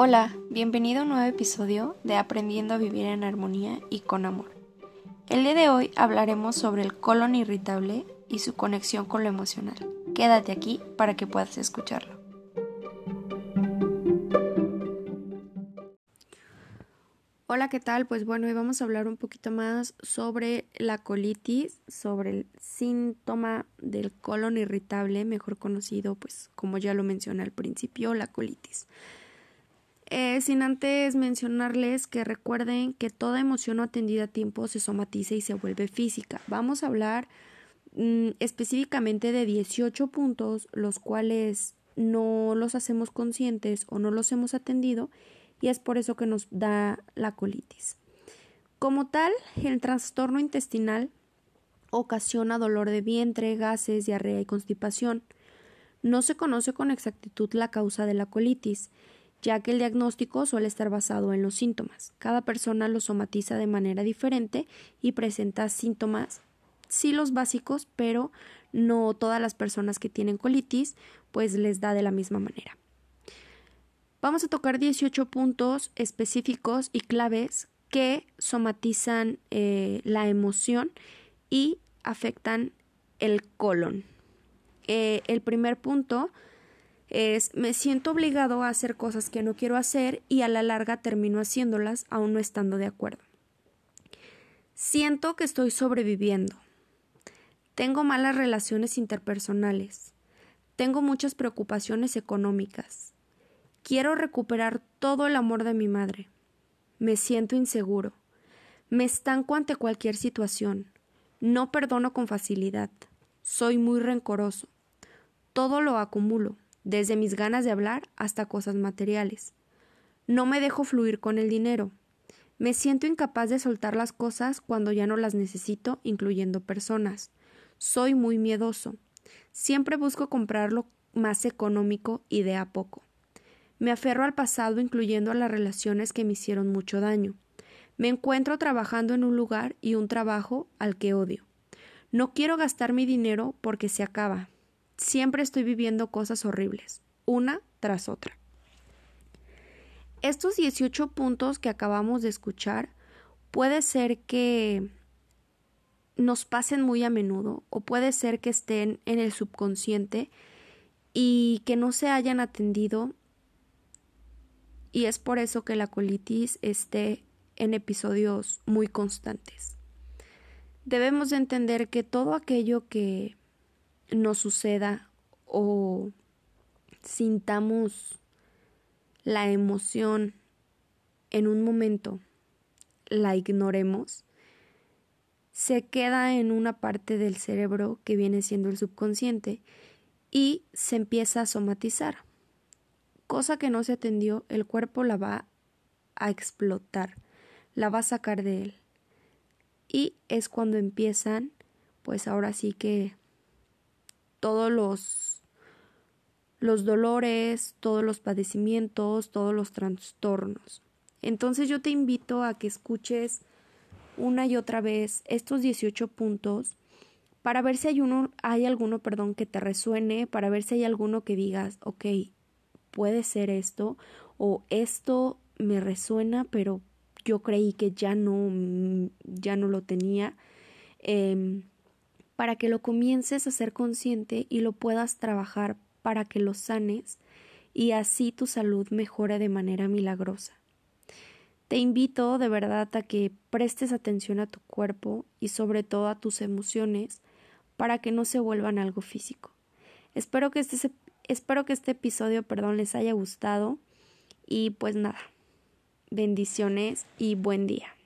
Hola, bienvenido a un nuevo episodio de Aprendiendo a vivir en armonía y con amor. El día de hoy hablaremos sobre el colon irritable y su conexión con lo emocional. Quédate aquí para que puedas escucharlo. Hola, ¿qué tal? Pues bueno, hoy vamos a hablar un poquito más sobre la colitis, sobre el síntoma del colon irritable, mejor conocido, pues como ya lo mencioné al principio, la colitis. Eh, sin antes mencionarles que recuerden que toda emoción no atendida a tiempo se somatiza y se vuelve física. Vamos a hablar mm, específicamente de 18 puntos, los cuales no los hacemos conscientes o no los hemos atendido y es por eso que nos da la colitis. Como tal, el trastorno intestinal ocasiona dolor de vientre, gases, diarrea y constipación. No se conoce con exactitud la causa de la colitis ya que el diagnóstico suele estar basado en los síntomas. Cada persona lo somatiza de manera diferente y presenta síntomas, sí los básicos, pero no todas las personas que tienen colitis pues les da de la misma manera. Vamos a tocar 18 puntos específicos y claves que somatizan eh, la emoción y afectan el colon. Eh, el primer punto es me siento obligado a hacer cosas que no quiero hacer y a la larga termino haciéndolas aún no estando de acuerdo. Siento que estoy sobreviviendo. Tengo malas relaciones interpersonales. Tengo muchas preocupaciones económicas. Quiero recuperar todo el amor de mi madre. Me siento inseguro. Me estanco ante cualquier situación. No perdono con facilidad. Soy muy rencoroso. Todo lo acumulo desde mis ganas de hablar hasta cosas materiales. No me dejo fluir con el dinero. Me siento incapaz de soltar las cosas cuando ya no las necesito, incluyendo personas. Soy muy miedoso. Siempre busco comprar lo más económico y de a poco. Me aferro al pasado, incluyendo a las relaciones que me hicieron mucho daño. Me encuentro trabajando en un lugar y un trabajo al que odio. No quiero gastar mi dinero porque se acaba. Siempre estoy viviendo cosas horribles, una tras otra. Estos 18 puntos que acabamos de escuchar puede ser que nos pasen muy a menudo o puede ser que estén en el subconsciente y que no se hayan atendido y es por eso que la colitis esté en episodios muy constantes. Debemos de entender que todo aquello que nos suceda o sintamos la emoción en un momento, la ignoremos, se queda en una parte del cerebro que viene siendo el subconsciente y se empieza a somatizar. Cosa que no se atendió, el cuerpo la va a explotar, la va a sacar de él. Y es cuando empiezan, pues ahora sí que todos los, los dolores, todos los padecimientos, todos los trastornos. Entonces yo te invito a que escuches una y otra vez estos 18 puntos para ver si hay uno, hay alguno, perdón, que te resuene, para ver si hay alguno que digas, ok, puede ser esto, o esto me resuena, pero yo creí que ya no, ya no lo tenía. Eh, para que lo comiences a ser consciente y lo puedas trabajar para que lo sanes y así tu salud mejore de manera milagrosa. Te invito de verdad a que prestes atención a tu cuerpo y sobre todo a tus emociones para que no se vuelvan algo físico. Espero que este, espero que este episodio perdón, les haya gustado y pues nada, bendiciones y buen día.